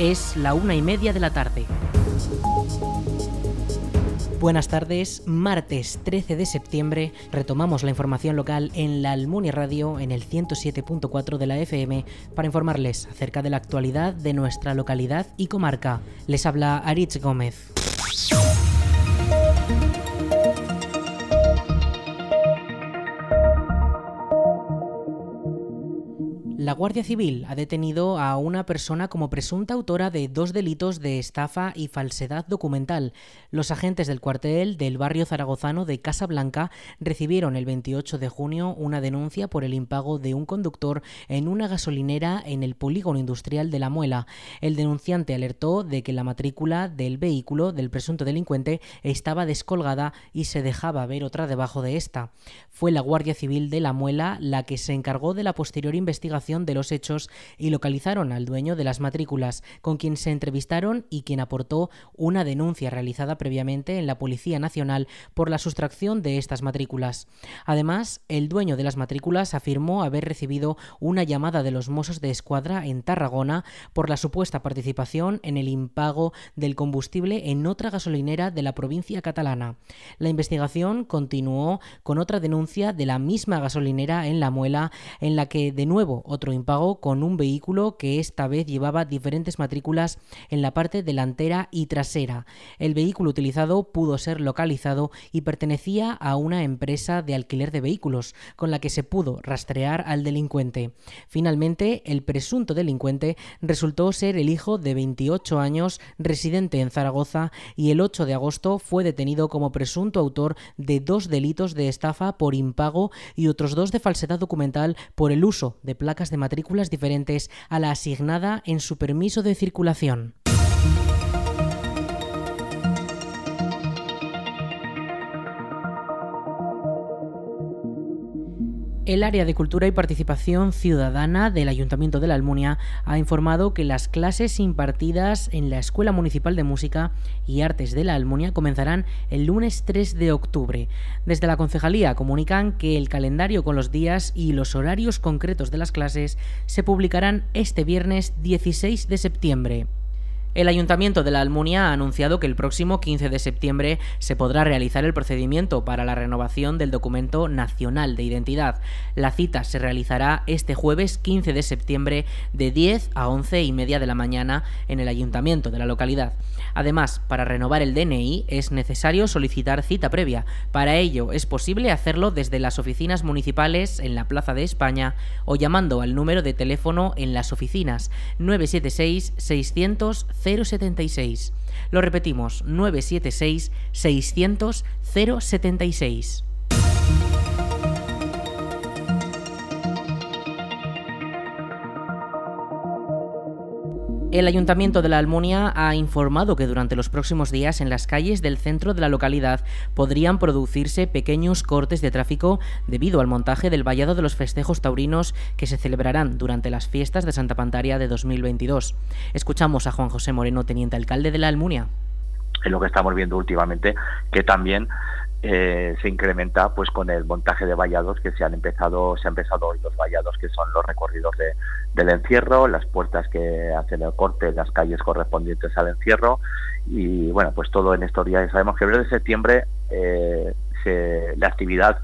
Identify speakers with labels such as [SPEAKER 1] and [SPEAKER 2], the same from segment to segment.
[SPEAKER 1] Es la una y media de la tarde. Buenas tardes, martes 13 de septiembre retomamos la información local en la Almunia Radio en el 107.4 de la FM para informarles acerca de la actualidad de nuestra localidad y comarca. Les habla Aritz Gómez. La Guardia Civil ha detenido a una persona como presunta autora de dos delitos de estafa y falsedad documental. Los agentes del cuartel del barrio zaragozano de Casa Blanca recibieron el 28 de junio una denuncia por el impago de un conductor en una gasolinera en el polígono industrial de La Muela. El denunciante alertó de que la matrícula del vehículo del presunto delincuente estaba descolgada y se dejaba ver otra debajo de esta. Fue la Guardia Civil de La Muela la que se encargó de la posterior investigación de los hechos y localizaron al dueño de las matrículas, con quien se entrevistaron y quien aportó una denuncia realizada previamente en la Policía Nacional por la sustracción de estas matrículas. Además, el dueño de las matrículas afirmó haber recibido una llamada de los Mossos de Escuadra en Tarragona por la supuesta participación en el impago del combustible en otra gasolinera de la provincia catalana. La investigación continuó con otra denuncia de la misma gasolinera en La Muela, en la que de nuevo otro impago con un vehículo que esta vez llevaba diferentes matrículas en la parte delantera y trasera. El vehículo utilizado pudo ser localizado y pertenecía a una empresa de alquiler de vehículos, con la que se pudo rastrear al delincuente. Finalmente, el presunto delincuente resultó ser el hijo de 28 años, residente en Zaragoza, y el 8 de agosto fue detenido como presunto autor de dos delitos de estafa por impago y otros dos de falsedad documental por el uso de placas de matrículas diferentes a la asignada en su permiso de circulación. El área de Cultura y Participación Ciudadana del Ayuntamiento de la Almunia ha informado que las clases impartidas en la Escuela Municipal de Música y Artes de la Almunia comenzarán el lunes 3 de octubre. Desde la concejalía comunican que el calendario con los días y los horarios concretos de las clases se publicarán este viernes 16 de septiembre. El Ayuntamiento de la Almunia ha anunciado que el próximo 15 de septiembre se podrá realizar el procedimiento para la renovación del documento nacional de identidad. La cita se realizará este jueves 15 de septiembre de 10 a 11 y media de la mañana en el Ayuntamiento de la localidad. Además, para renovar el DNI es necesario solicitar cita previa. Para ello es posible hacerlo desde las oficinas municipales en la Plaza de España o llamando al número de teléfono en las oficinas 976 600 076. Lo repetimos, 976 600 076. El Ayuntamiento de la Almunia ha informado que durante los próximos días en las calles del centro de la localidad podrían producirse pequeños cortes de tráfico debido al montaje del vallado de los festejos taurinos que se celebrarán durante las fiestas de Santa Pantaria de 2022. Escuchamos a Juan José Moreno, teniente alcalde de la Almunia.
[SPEAKER 2] Es lo que estamos viendo últimamente, que también eh, se incrementa pues con el montaje de vallados que se han empezado se han empezado hoy los vallados que son los recorridos de, del encierro las puertas que hacen el corte las calles correspondientes al encierro. Y bueno pues todo en estos días sabemos que el de septiembre eh, la actividad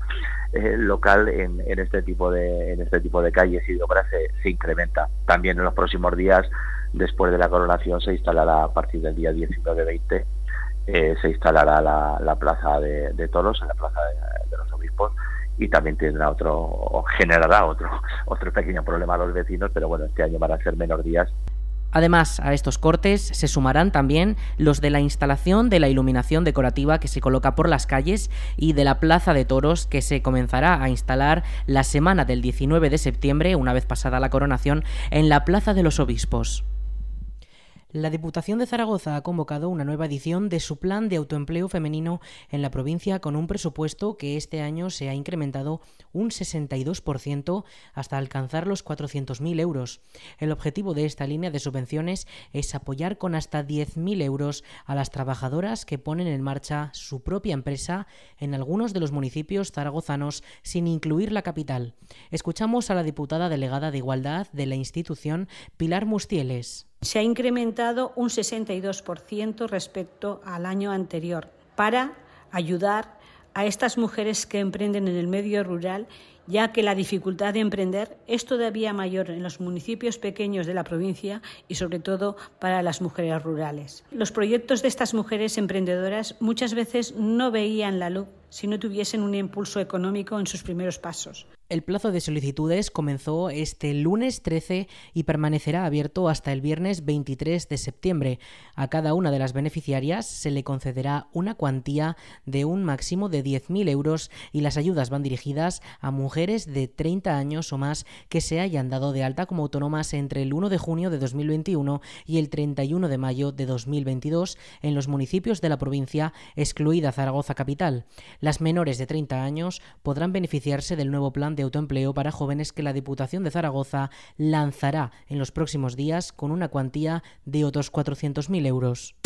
[SPEAKER 2] eh, local en, en, este tipo de en este tipo de calles y de obras se, se incrementa. También en los próximos días después de la coronación se instalará a partir del día 19-20 eh, se instalará la, plaza de, toros en la plaza de, los obispos y también tendrá otro o generará otro otro pequeño problema a los vecinos pero bueno este año van a ser menor días
[SPEAKER 1] Además, a estos cortes se sumarán también los de la instalación de la iluminación decorativa que se coloca por las calles y de la plaza de toros que se comenzará a instalar la semana del 19 de septiembre, una vez pasada la coronación, en la plaza de los obispos. La Diputación de Zaragoza ha convocado una nueva edición de su plan de autoempleo femenino en la provincia con un presupuesto que este año se ha incrementado un 62% hasta alcanzar los 400.000 euros. El objetivo de esta línea de subvenciones es apoyar con hasta 10.000 euros a las trabajadoras que ponen en marcha su propia empresa en algunos de los municipios zaragozanos sin incluir la capital. Escuchamos a la diputada delegada de Igualdad de la institución, Pilar Mustieles
[SPEAKER 3] Se ha incrementado un 62% respecto al año anterior para ayudar a estas mujeres que emprenden en el medio rural, ya que la dificultad de emprender es todavía mayor en los municipios pequeños de la provincia y sobre todo para las mujeres rurales. Los proyectos de estas mujeres emprendedoras muchas veces no veían la luz si no tuviesen un impulso económico en sus primeros pasos.
[SPEAKER 1] El plazo de solicitudes comenzó este lunes 13 y permanecerá abierto hasta el viernes 23 de septiembre. A cada una de las beneficiarias se le concederá una cuantía de un máximo de 10.000 euros y las ayudas van dirigidas a mujeres de 30 años o más que se hayan dado de alta como autónomas entre el 1 de junio de 2021 y el 31 de mayo de 2022 en los municipios de la provincia, excluida Zaragoza Capital. Las menores de 30 años podrán beneficiarse del nuevo plan de autoempleo para jóvenes que la Diputación de Zaragoza lanzará en los próximos días con una cuantía de otros 400.000 euros.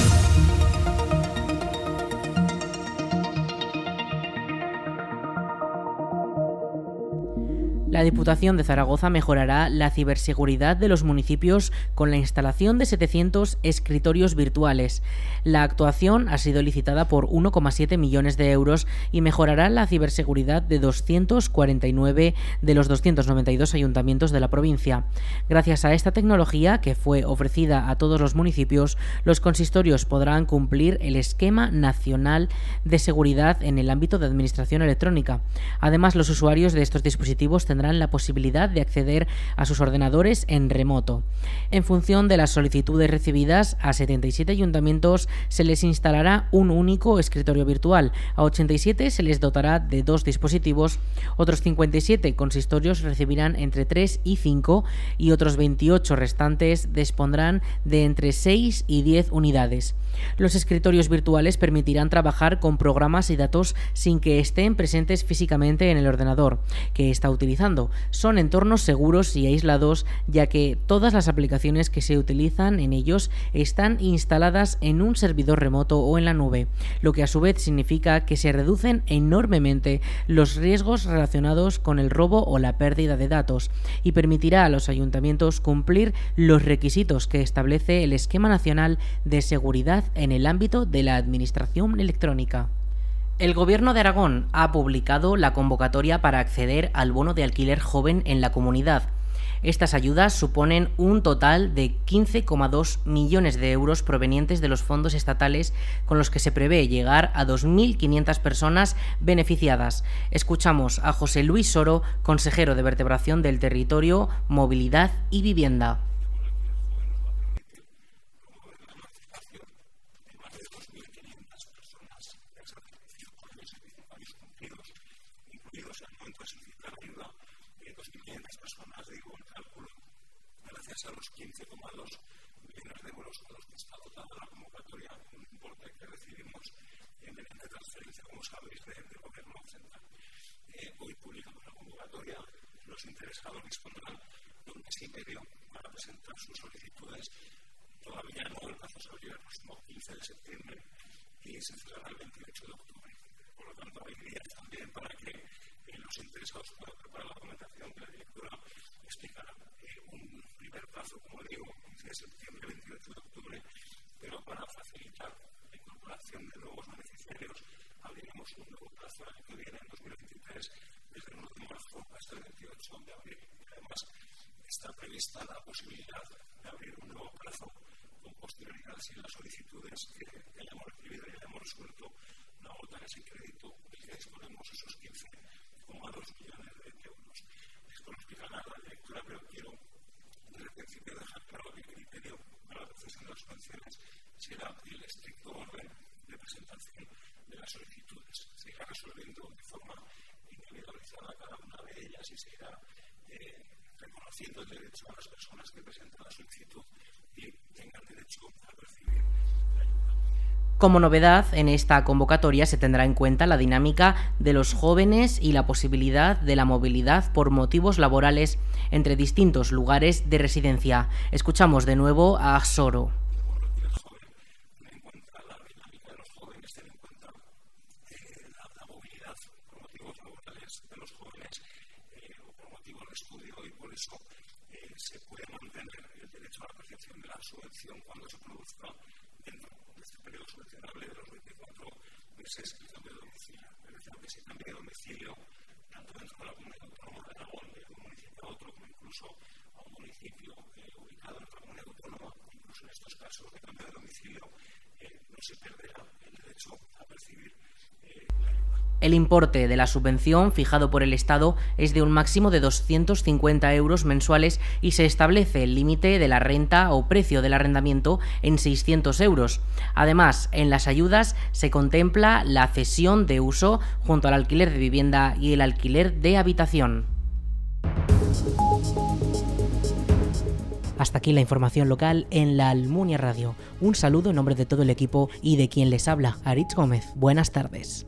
[SPEAKER 1] La Diputación de Zaragoza mejorará la ciberseguridad de los municipios con la instalación de 700 escritorios virtuales. La actuación ha sido licitada por 1,7 millones de euros y mejorará la ciberseguridad de 249 de los 292 ayuntamientos de la provincia. Gracias a esta tecnología, que fue ofrecida a todos los municipios, los consistorios podrán cumplir el esquema nacional de seguridad en el ámbito de administración electrónica. Además, los usuarios de estos dispositivos tendrán tendrán la posibilidad de acceder a sus ordenadores en remoto. En función de las solicitudes recibidas, a 77 ayuntamientos se les instalará un único escritorio virtual, a 87 se les dotará de dos dispositivos, otros 57 consistorios recibirán entre 3 y 5 y otros 28 restantes dispondrán de entre 6 y 10 unidades. Los escritorios virtuales permitirán trabajar con programas y datos sin que estén presentes físicamente en el ordenador que está utilizando. Son entornos seguros y aislados ya que todas las aplicaciones que se utilizan en ellos están instaladas en un servidor remoto o en la nube, lo que a su vez significa que se reducen enormemente los riesgos relacionados con el robo o la pérdida de datos y permitirá a los ayuntamientos cumplir los requisitos que establece el Esquema Nacional de Seguridad en el ámbito de la administración electrónica. El Gobierno de Aragón ha publicado la convocatoria para acceder al bono de alquiler joven en la comunidad. Estas ayudas suponen un total de 15,2 millones de euros provenientes de los fondos estatales con los que se prevé llegar a 2.500 personas beneficiadas. Escuchamos a José Luis Soro, consejero de Vertebración del Territorio, Movilidad y Vivienda.
[SPEAKER 4] a los 15,2 millones de euros con los que está dotada la convocatoria, un importe que recibimos en el de transferencia, como sabéis, del de gobierno central. Eh, hoy publicamos la convocatoria, los interesados dispondrán de un mes y medio para presentar sus solicitudes. Todavía no, el plazo se el próximo 15 de septiembre y se cerrará el 28 de octubre. Por lo tanto, hay días también para que eh, los interesados puedan preparar la documentación que la directora explicará. Eh, un primer plazo, como digo, 15 de septiembre, 28 de octubre, pero para facilitar la incorporación de nuevos beneficiarios, abriremos un nuevo plazo el año que viene, en 2023, desde el 1 de marzo hasta el 28 de abril. Además, está prevista la posibilidad de abrir un nuevo plazo con posterioridad si las solicitudes que, hayamos recibido y hayamos resuelto no agotan ese crédito y que disponemos esos 15,2 millones de euros. Esto lo explicará la directora, pero quiero desde el principio dejar claro que el criterio para la concesión de las subvenciones será el estricto orden de presentación de las solicitudes. Se irá resolviendo de forma individualizada cada una y se eh, reconociendo el derecho a las personas que presentan la solicitud y tengan derecho a recibir
[SPEAKER 1] como novedad, en esta convocatoria se tendrá en cuenta la dinámica de los jóvenes y la posibilidad de la movilidad por motivos laborales entre distintos lugares de residencia. Escuchamos de nuevo a Soro.
[SPEAKER 4] Se puede mantener el derecho a la percepción de la subvención cuando se produzca dentro de este periodo subvencionable de los 24 meses el cambio de domicilio. Es decir, que se cambie de domicilio tanto dentro de la comunidad autónoma de Aragón, de un municipio a otro, como incluso a un municipio eh, ubicado en otra comunidad autónoma, incluso en estos casos de cambio de domicilio, eh, no se perderá el derecho a percibir eh, la.
[SPEAKER 1] El importe de la subvención fijado por el Estado es de un máximo de 250 euros mensuales y se establece el límite de la renta o precio del arrendamiento en 600 euros. Además, en las ayudas se contempla la cesión de uso junto al alquiler de vivienda y el alquiler de habitación. Hasta aquí la información local en la Almunia Radio. Un saludo en nombre de todo el equipo y de quien les habla, Aritz Gómez. Buenas tardes.